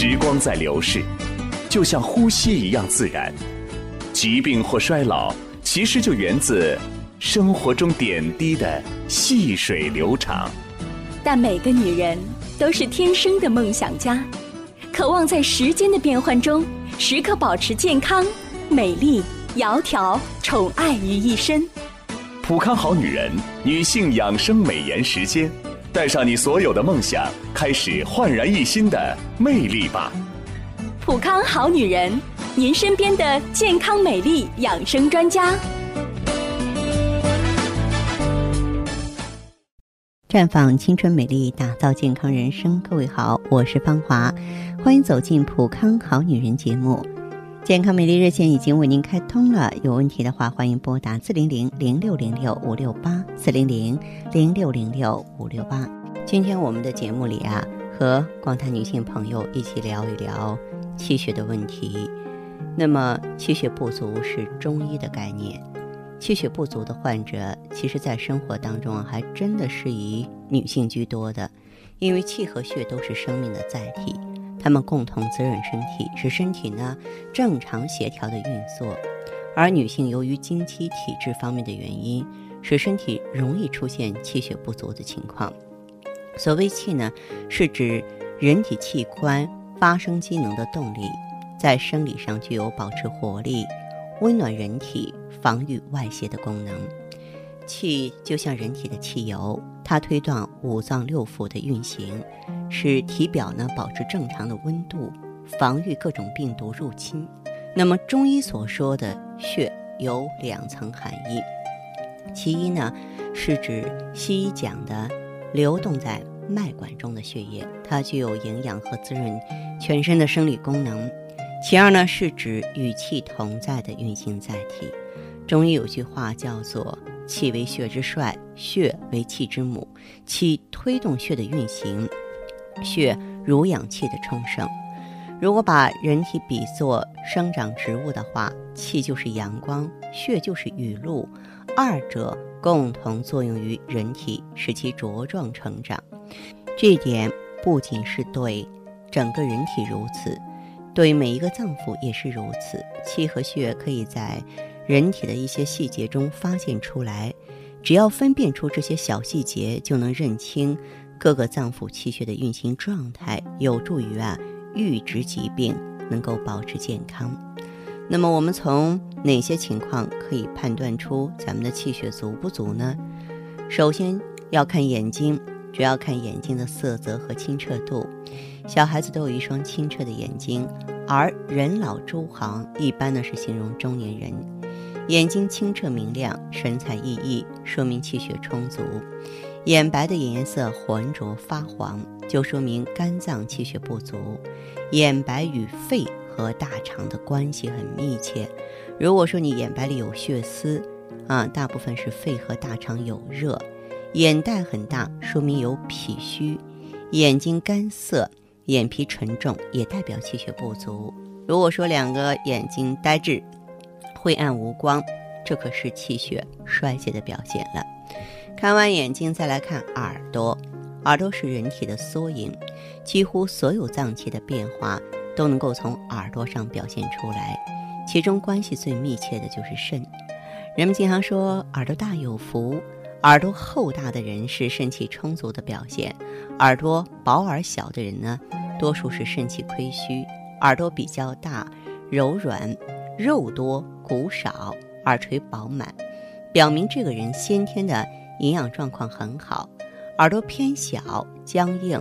时光在流逝，就像呼吸一样自然。疾病或衰老，其实就源自生活中点滴的细水流长。但每个女人都是天生的梦想家，渴望在时间的变换中，时刻保持健康、美丽、窈窕、宠爱于一身。普康好女人，女性养生美颜时间。带上你所有的梦想，开始焕然一新的魅力吧！普康好女人，您身边的健康美丽养生专家。绽放青春美丽，打造健康人生。各位好，我是芳华，欢迎走进普康好女人节目。健康美丽热线已经为您开通了，有问题的话欢迎拨打四零零零六零六五六八四零零零六零六五六八。今天我们的节目里啊，和广大女性朋友一起聊一聊气血的问题。那么，气血不足是中医的概念，气血不足的患者，其实在生活当中还真的是以女性居多的，因为气和血都是生命的载体。它们共同滋润身体，使身体呢正常协调的运作。而女性由于经期、体质方面的原因，使身体容易出现气血不足的情况。所谓气呢，是指人体器官发生机能的动力，在生理上具有保持活力、温暖人体、防御外邪的功能。气就像人体的汽油，它推动五脏六腑的运行，使体表呢保持正常的温度，防御各种病毒入侵。那么中医所说的血有两层含义，其一呢是指西医讲的流动在脉管中的血液，它具有营养和滋润全身的生理功能；其二呢是指与气同在的运行载体。中医有句话叫做。气为血之帅，血为气之母。气推动血的运行，血如氧气的充盛。如果把人体比作生长植物的话，气就是阳光，血就是雨露，二者共同作用于人体，使其茁壮成长。这点不仅是对整个人体如此，对每一个脏腑也是如此。气和血可以在。人体的一些细节中发现出来，只要分辨出这些小细节，就能认清各个脏腑气血的运行状态，有助于啊预知疾病，能够保持健康。那么我们从哪些情况可以判断出咱们的气血足不足呢？首先要看眼睛，主要看眼睛的色泽和清澈度。小孩子都有一双清澈的眼睛，而人老珠黄一般呢是形容中年人。眼睛清澈明亮，神采奕奕，说明气血充足；眼白的颜色浑浊发黄，就说明肝脏气血不足。眼白与肺和大肠的关系很密切。如果说你眼白里有血丝，啊，大部分是肺和大肠有热。眼袋很大，说明有脾虚。眼睛干涩，眼皮沉重，也代表气血不足。如果说两个眼睛呆滞，晦暗无光，这可是气血衰竭的表现了。看完眼睛，再来看耳朵。耳朵是人体的缩影，几乎所有脏器的变化都能够从耳朵上表现出来。其中关系最密切的就是肾。人们经常说耳朵大有福，耳朵厚大的人是肾气充足的表现；耳朵薄而小的人呢，多数是肾气亏虚。耳朵比较大、柔软、肉多。骨少，耳垂饱满，表明这个人先天的营养状况很好；耳朵偏小、僵硬，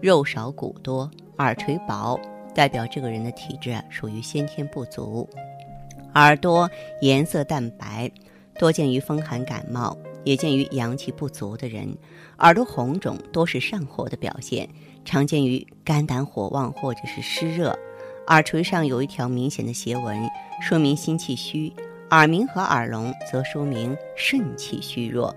肉少骨多，耳垂薄，代表这个人的体质属于先天不足。耳朵颜色淡白，多见于风寒感冒，也见于阳气不足的人。耳朵红肿多是上火的表现，常见于肝胆火旺或者是湿热。耳垂上有一条明显的斜纹，说明心气虚；耳鸣和耳聋则说明肾气虚弱。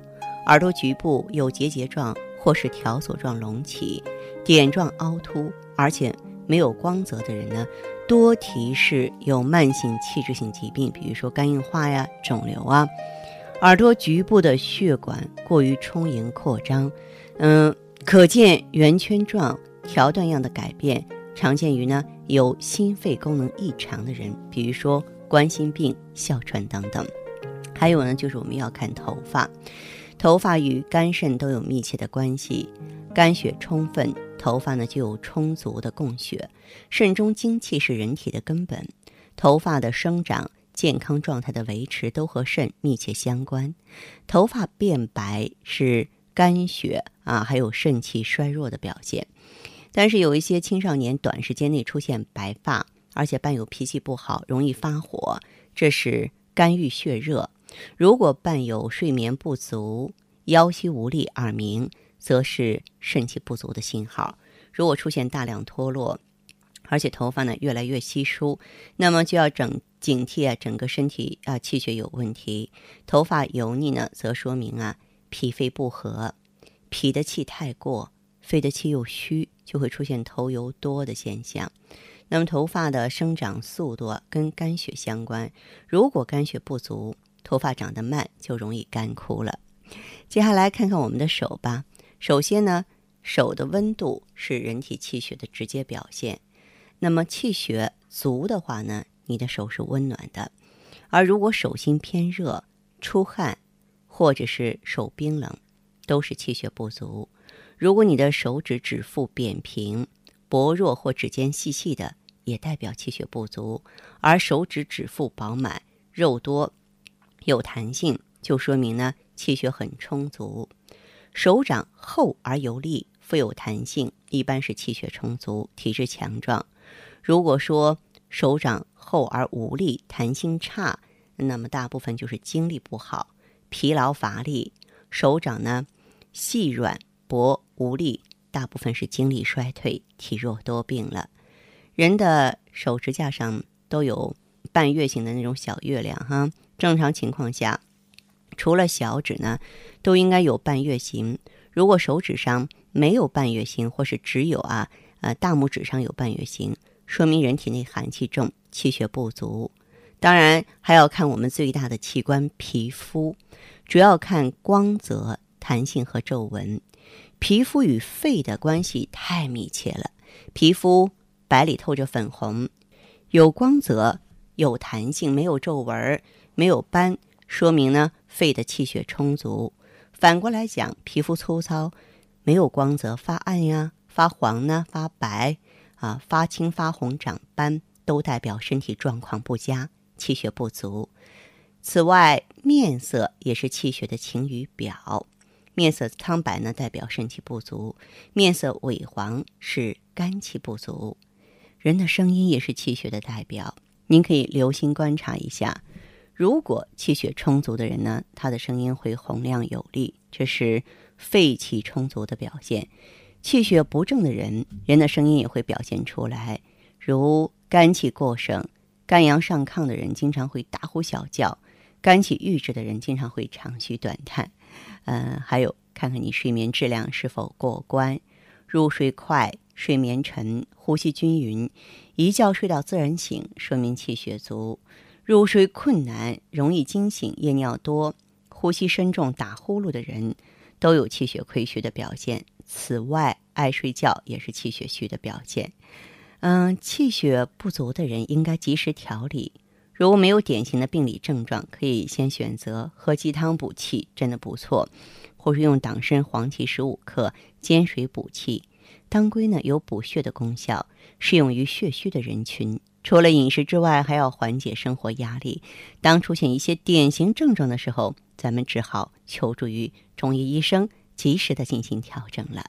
耳朵局部有结节状或是条索状隆起、点状凹凸，而且没有光泽的人呢，多提示有慢性器质性疾病，比如说肝硬化呀、肿瘤啊。耳朵局部的血管过于充盈扩张，嗯，可见圆圈状、条段样的改变。常见于呢有心肺功能异常的人，比如说冠心病、哮喘等等。还有呢，就是我们要看头发，头发与肝肾都有密切的关系，肝血充分，头发呢就有充足的供血。肾中精气是人体的根本，头发的生长、健康状态的维持都和肾密切相关。头发变白是肝血啊，还有肾气衰弱的表现。但是有一些青少年短时间内出现白发，而且伴有脾气不好、容易发火，这是肝郁血热。如果伴有睡眠不足、腰膝无力、耳鸣，则是肾气不足的信号。如果出现大量脱落，而且头发呢越来越稀疏，那么就要整警惕啊，整个身体啊气血有问题。头发油腻呢，则说明啊脾肺不和，脾的气太过，肺的气又虚，就会出现头油多的现象。那么头发的生长速度跟肝血相关，如果肝血不足，头发长得慢，就容易干枯了。接下来看看我们的手吧。首先呢，手的温度是人体气血的直接表现。那么气血足的话呢，你的手是温暖的；而如果手心偏热、出汗，或者是手冰冷，都是气血不足。如果你的手指指腹扁平、薄弱或指尖细细的，也代表气血不足；而手指指腹饱满、肉多。有弹性，就说明呢气血很充足；手掌厚而有力，富有弹性，一般是气血充足，体质强壮。如果说手掌厚而无力，弹性差，那么大部分就是精力不好，疲劳乏力；手掌呢细软薄无力，大部分是精力衰退，体弱多病了。人的手指甲上都有半月形的那种小月亮，哈。正常情况下，除了小指呢，都应该有半月形。如果手指上没有半月形，或是只有啊呃大拇指上有半月形，说明人体内寒气重，气血不足。当然还要看我们最大的器官皮肤，主要看光泽、弹性和皱纹。皮肤与肺的关系太密切了，皮肤白里透着粉红，有光泽、有弹性，没有皱纹。没有斑，说明呢肺的气血充足。反过来讲，皮肤粗糙、没有光泽、发暗呀、发黄呢、发白啊、发青、发红、长斑，都代表身体状况不佳，气血不足。此外，面色也是气血的晴雨表。面色苍白呢，代表肾气不足；面色萎黄是肝气不足。人的声音也是气血的代表，您可以留心观察一下。如果气血充足的人呢，他的声音会洪亮有力，这是肺气充足的表现。气血不正的人，人的声音也会表现出来，如肝气过盛、肝阳上亢的人，经常会大呼小叫；肝气郁滞的人，经常会长吁短叹。嗯，还有看看你睡眠质量是否过关，入睡快、睡眠沉、呼吸均匀，一觉睡到自然醒，说明气血足。入睡困难、容易惊醒、夜尿多、呼吸深重、打呼噜的人，都有气血亏虚的表现。此外，爱睡觉也是气血虚的表现。嗯，气血不足的人应该及时调理。如果没有典型的病理症状，可以先选择喝鸡汤补气，真的不错；或是用党参、黄芪十五克煎水补气。当归呢有补血的功效，适用于血虚的人群。除了饮食之外，还要缓解生活压力。当出现一些典型症状的时候，咱们只好求助于中医医生，及时的进行调整了。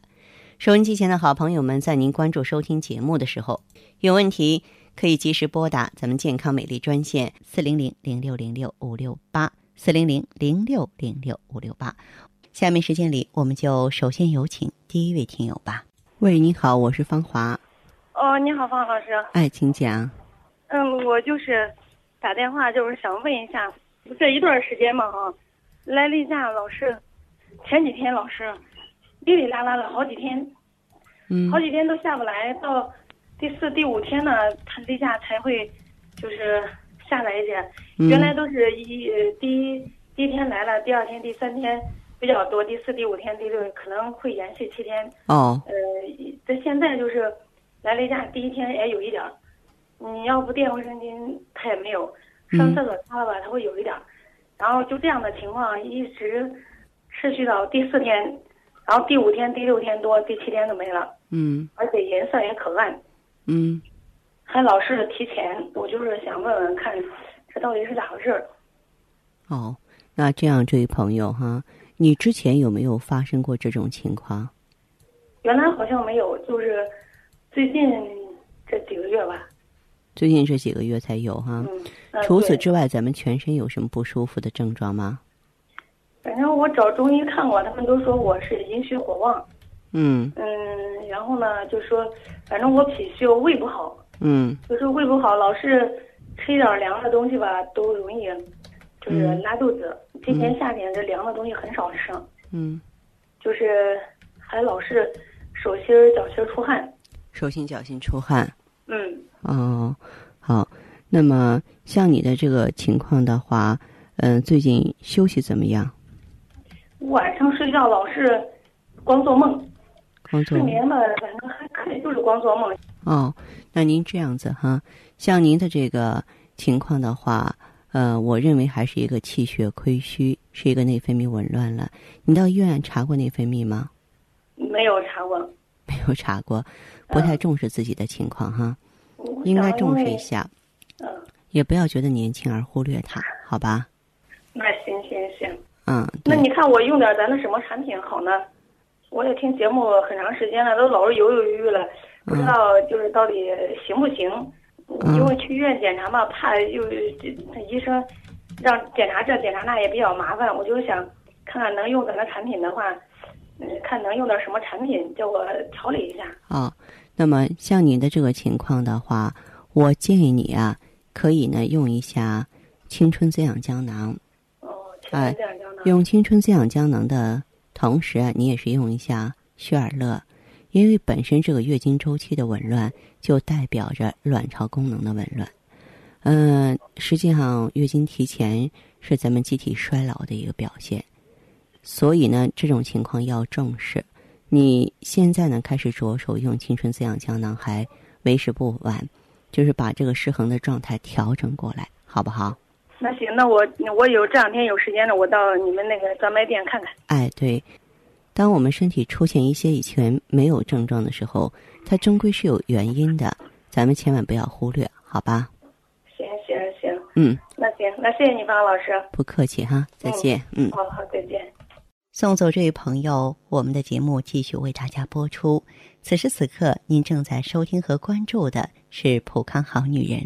收音机前的好朋友们，在您关注收听节目的时候，有问题可以及时拨打咱们健康美丽专线四零零零六零六五六八四零零零六零六五六八。下面时间里，我们就首先有请第一位听友吧。喂，你好，我是芳华。哦，你好，方老师。哎，请讲。嗯，我就是打电话，就是想问一下，这一段时间嘛，哈，来例假老是前几天老是哩哩啦啦的好几天，嗯，好几天都下不来，到第四、第五天呢，他例假才会就是下来一点。原来都是一第一第一天来了，第二天、第三天比较多，第四、第五天、第六可能会延续七天。哦。呃，这现在就是。来例假第一天也有一点儿，你要不垫卫生巾，他也没有。上厕所擦了吧，他会有一点儿，然后就这样的情况一直持续到第四天，然后第五天、第六天多，第七天都没了。嗯而且颜色也可暗，嗯还老是提前。我就是想问问看，这到底是咋回事儿？哦，那这样，这位朋友哈，你之前有没有发生过这种情况？原来好像没有，就是最近这几个月吧。最近这几个月才有哈。嗯，呃除此之外，咱们全身有什么不舒服的症状吗？反正我找中医看过，他们都说我是阴虚火旺。嗯嗯，然后呢，就说反正我脾虚，我胃不好，嗯就是胃不好，老是吃一点凉的东西吧，都容易就是嗯拉肚子。今年夏天这凉的东西很少吃，嗯，就是还老是手心、脚心出汗。手心脚心出汗。嗯，哦，好。那么像你的这个情况的话，嗯、最近休息怎么样？晚上睡觉老是光做梦，睡眠吧，反正还可以，就是光做梦。哦，那您这样子哈，像您的这个情况的话，呃，我认为还是一个气血亏虚，是一个内分泌紊乱了。你到医院查过内分泌吗？没有查过，没有查过，不太重视自己的情况哈，我应该重视一下，嗯，也不要觉得年轻而忽略它，好吧？那行行行，嗯，那，你看我用点咱的什么产品好呢？我也听节目很长时间了，都老是犹犹豫豫了，不知道就是到底行不行。嗯因为去医院检查嘛，怕又医生让检查这检查那也比较麻烦，我就想看看能用咱的产品的话，嗯，看能用点什么产品叫我调理一下。哦，那么像您的这个情况的话，我建议你啊，可以呢用一下青春滋养胶囊。哦，青哎春这样胶囊。用青春滋养胶囊的同时啊，你也是用一下血尔乐，因为本身这个月经周期的紊乱就代表着卵巢功能的紊乱。嗯、实际上月经提前是咱们机体衰老的一个表现，所以呢，这种情况要重视。你现在呢开始着手用青春滋养胶囊还为时不晚，就是把这个失衡的状态调整过来，好不好？那行，那我我有这两天有时间了，我到你们那个专卖店看看。哎，对，当我们身体出现一些以前没有症状的时候，它终归是有原因的，咱们千万不要忽略，好吧？行行行，嗯，那行，那谢谢你，方老师。不客气哈，再见。嗯，好好，再见。送走这位朋友，我们的节目继续为大家播出。此时此刻，您正在收听和关注的是《普康好女人》。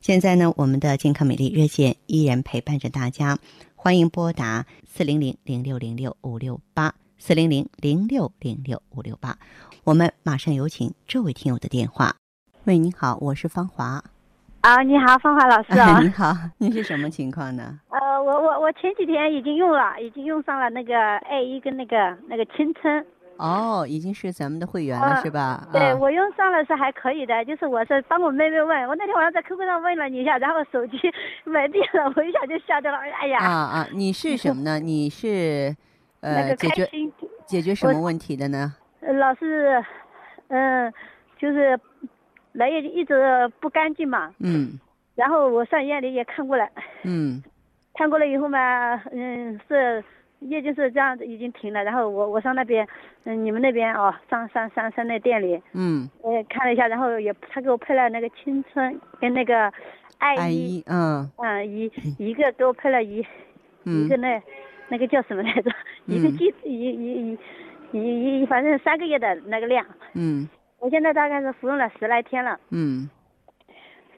现在呢，我们的健康美丽热线依然陪伴着大家，欢迎拨打四零零零六零六五六八四零零零六零六五六八。我们马上有请这位听友的电话。喂，您好，我是芳华。啊，你好，芳华老师啊。你好，你是什么情况呢？呃，我我我前几天已经用了，已经用上了那个爱一跟那个那个青春。哦，已经是咱们的会员了，啊是吧？对、啊我用上了是还可以的，就是我是帮我妹妹问，我那天晚上在 QQ 上问了你一下，然后手机没电了，我一下就吓掉了，哎呀，啊啊！你是什么呢？你是那呃个解决解决什么问题的呢？呃老是，嗯、就是来也一直不干净嘛，嗯。然后我上医院里也看过了，嗯。看过了以后嘛，嗯，是月经是这样子已经停了。然后我我上那边，嗯，你们那边哦，上上上上那店里，嗯，呃，看了一下，然后也他给我配了那个青春跟那个爱爱一，一，嗯。嗯，一一个给我配了一一嗯个那那个叫什么来着？一个嗯剂一一一一一反正三个月的那个量。嗯我现在大概是服用了十来天了，嗯。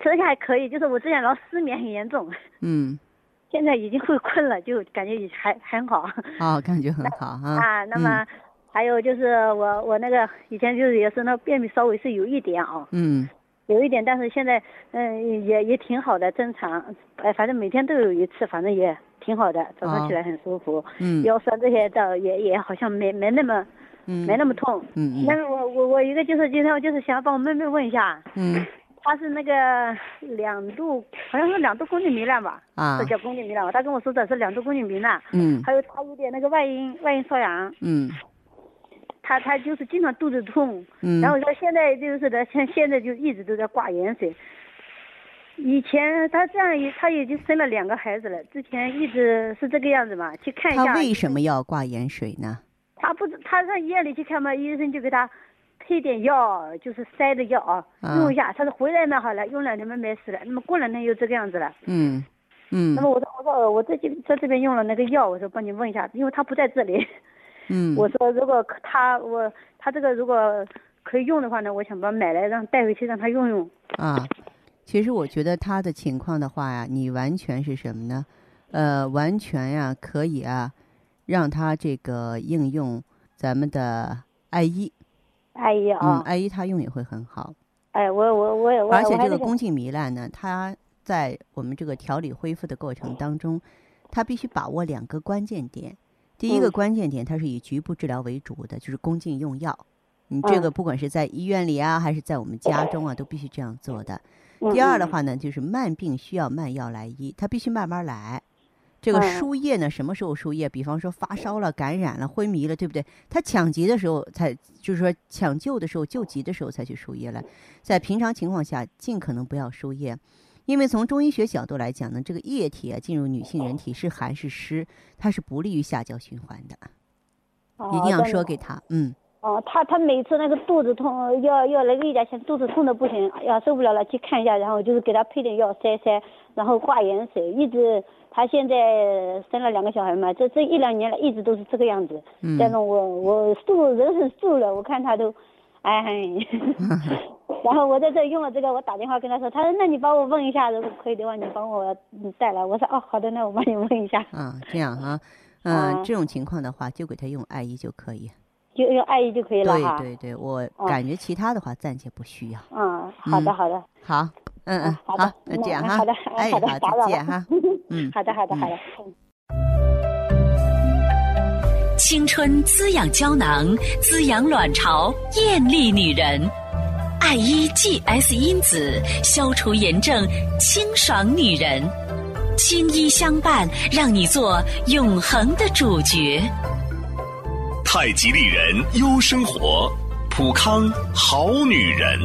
吃的还可以，就是我之前老失眠很严重，嗯，现在已经会困了，就感觉也还很好。哦，感觉很好啊。啊，那么还有就是我我那个以前就是也是那便秘稍微是有一点啊，嗯。有一点，但是现在嗯也也挺好的，正常，哎，反正每天都有一次，反正也挺好的，早上起来很舒服，嗯。腰酸这些倒也也好像没没那么嗯，没那么痛。嗯嗯那个我我我一个就是今天我就是想帮我妹妹问一下，嗯 她是那个两度好像是两度宫颈糜烂吧，啊这叫宫颈糜烂吧，她跟我说的是两度宫颈糜烂，嗯还有她有点那个外阴外阴瘙痒。嗯他他就是经常肚子痛，嗯然后说现在就是的，现现在就一直都在挂盐水。以前他这样也他已经生了两个孩子了，之前一直是这个样子嘛，去看一下。他为什么要挂盐水呢？他不知他上医院里去看嘛，医生就给他配点药，就是塞的药啊，啊用一下。他说回来嘛好了，用两天嘛没事了。那么过两天又这个样子了。嗯嗯那么我说我说我这近在这边用了那个药，我说帮你问一下，因为他不在这里。嗯，我说如果他我他这个如果可以用的话呢，我想把它买来让带回去让他用用。啊，其实我觉得他的情况的话呀，你完全是什么呢？呃，完全呀可以啊，让他这个应用咱们的爱伊，哎呀嗯，啊，爱伊他用也会很好。哎我我我也我而且这个宫颈糜烂呢，它在我们这个调理恢复的过程当中，它必须把握两个关键点。第一个嗯关键点，它是以局部治疗为主的，就是宫颈用药。你这个嗯不管是在医院里啊，还是在我们家中啊，都必须这样做的。嗯第二的嗯话呢，就是慢病需要慢药来医，它必须慢慢来。这个嗯输液呢，什么时候输液？比方说发烧了、感染了、昏迷了，对不对？他抢急的时候才，就是说抢救的时候、救急的时候才去输液了。在平常情况下，尽可能不要输液，因为从中医学角度来讲呢，这个液体啊进入女性人体是寒是湿，它是不利于下焦循环的。一定要说给他，嗯哦，他他每次那个肚子痛，要要来个一点钱，肚子痛的不行，哎呀受不了了，去看一下，然后就是给他配点药塞塞，然后挂盐水，一直他现在生了两个小孩嘛，这这一两年来一直都是这个样子。嗯再弄我我素人很素了，我看他都，哎，然后我在这用了这个，我打电话跟他说，他说那你帮我问一下，如果可以的话，你帮我嗯带来。我说哦好的，那我帮你问一下，啊，这样啊，嗯、啊这种情况的话，就给他用艾依就可以。就用爱意就可以了哈。对对对，我哦感觉其他的话暂且不需要。嗯，好的嗯好的。好，嗯嗯 嗯，好的那这样哈，嗯好的哎，好的好，打扰了再见哈，嗯。好的好的好的。嗯青春滋养胶囊，滋养卵巢，艳丽女人。爱伊 GS 因子消除炎症，清爽女人。青衣相伴，让你做永恒的主角。太极丽人优生活，普康好女人。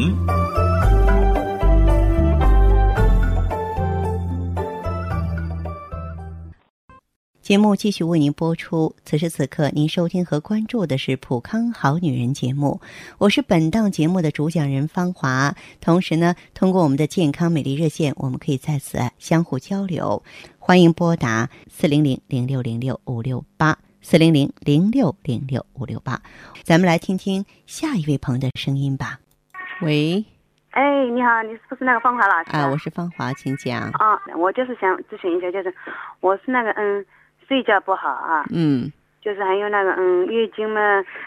节目继续为您播出。此时此刻，您收听和关注的是《普康好女人》节目，我是本档节目的主讲人芳华。同时呢，通过我们的健康美丽热线，我们可以在此相互交流。欢迎拨打四零零零六零六五六八四零零零六零六五六八。咱们来听听下一位朋友的声音吧。喂，哎，你好，你是不是那个芳华老师？啊，我是芳华，请讲。啊，我就是想咨询一下，就是我是那个嗯睡觉不好啊，嗯。就是还有那个嗯月经嘛，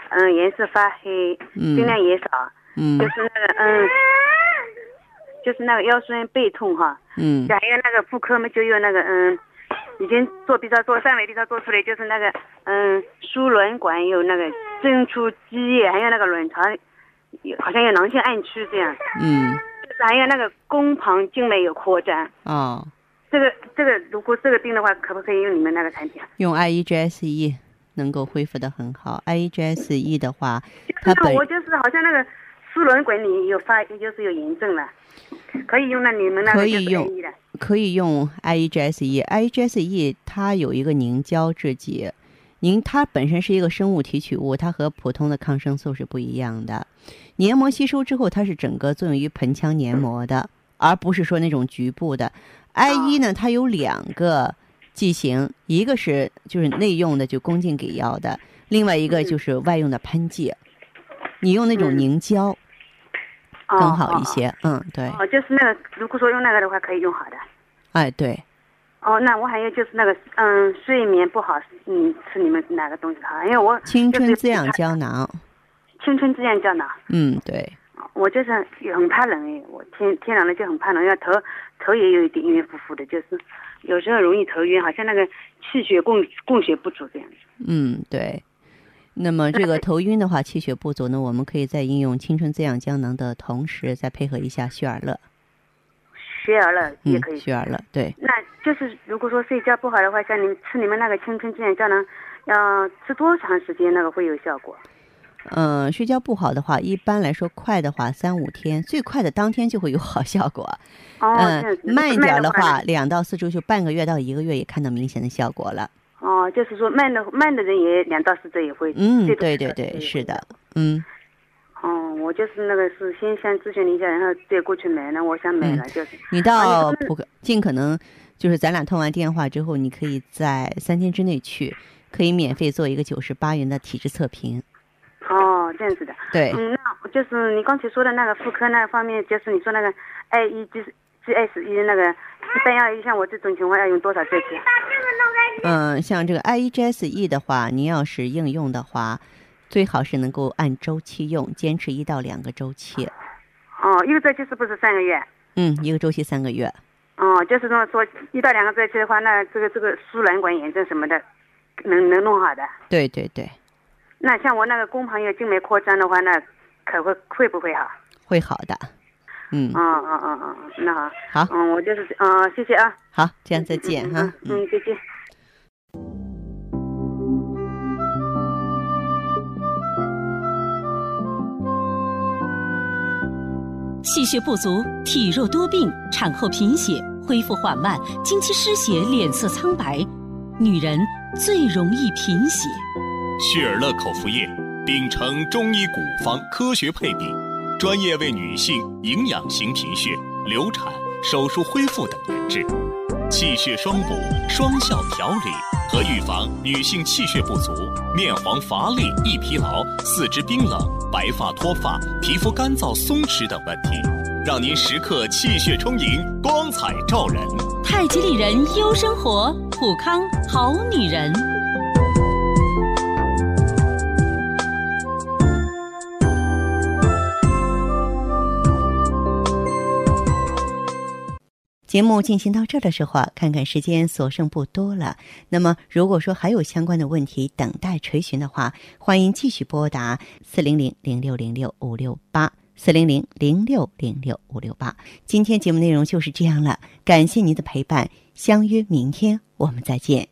嗯颜色发黑，嗯。经量也少，嗯。就是那个嗯，就是那个腰酸背痛哈，嗯。还有那个妇科嘛就有那个嗯，已经做 B 超做三维 B 超做出来，就是那个嗯输卵管有那个增出积液，还有那个卵巢有好像有囊性暗区这样，嗯。就是还有那个宫旁静脉有扩张。哦，这个这个，如果这个病的话，可不可以用你们那个产品啊？用 IEGSE 能够恢复的很好。IEGSE 的话，它本我就是好像那个输卵管里有发，就是有炎症了，可以用那你们那个可以用。可以用 IEGSE。IEGSE 它有一个凝胶制剂，凝它本身是一个生物提取物，它和普通的抗生素是不一样的。黏膜吸收之后，它是整个作用于盆腔黏膜的，而不是说那种局部的。I 一呢，它有两个剂型，一个是就是内用的，就宫颈给药的；另外一个就是外用的喷剂。你用那种嗯凝胶哦更好一。些，嗯，对哦，哦就是那个，如果说用那个的话，可以用好的。哎，对，哦，那我还有就是那个，嗯，睡眠不好，嗯，吃你们哪个东西好？因为我青就是春滋养胶囊，青春滋养胶囊，嗯，对，我就是很怕冷哎，我天天冷了就很怕冷，要头头也有一点晕乎乎的，就是有时候容易头晕，好像那个气血供供血不足这样子。嗯，对。那么这个头晕的话，气血不足呢，我们可以在应用青春滋养胶囊的同时，再配合一下血尔乐，血尔乐也嗯可以，。血尔乐，对，那就是如果说睡觉不好的话，像你吃你们那个青春滋养胶囊，要吃多长时间那个会有效果？嗯，睡觉不好的话，一般来说快的话三五天，最快的当天就会有好效果。哦，嗯慢一点的话，两到四周就半个月到一个月也看到明显的效果了。哦，就是说慢的慢的人也两到四周也会。嗯，对对对，是的。，嗯，哦，我就是那个是先先咨询了一下，然后再过去买呢，我想买了，就是。你到普克尽可能就是咱俩通完电话之后，你可以在三天之内去，可以免费做一个九十八元的体质测评。哦，这样子的。对，嗯，那就是你刚才说的那个妇科那方面，就是你说那个 I E G G S E 那个，一般要像我这种情况要用多少周期？嗯，像这个 I E G S E 的话，您要是应用的话，最好是能够按周期用，坚持一到两个周期。哦，一个周期是不是三个月？嗯，一个周期三个月。哦，就是说说一到两个周期的话，那这个这个输卵管炎症什么的，能能弄好的。对对对，那像我那个宫旁有静脉扩张的话，那可会会不会好？会好的。嗯啊啊啊啊，那好。好嗯，我就是嗯、谢谢啊。好，这样再见哈。嗯嗯，再见。气血不足、体弱多病、产后贫血、恢复缓慢、经期失血、脸色苍白，女人最容易贫血。血尔乐口服液秉承中医古方科学配比，专业为女性营养型贫血、流产、手术恢复等研制，气血双补、双效调理和预防女性气血不足、面黄乏力、易疲劳、四肢冰冷、白发脱发、皮肤干燥松弛等问题，让您时刻气血充盈、光彩照人。太极丽人优生活，普康好女人。节目进行到这儿的时候啊，看看时间所剩不多了。那么，如果说还有相关的问题等待垂询的话，欢迎继续拨打四零零零六零六五六八四零零零六零六五六八。今天节目内容就是这样了，感谢您的陪伴，相约明天我们再见。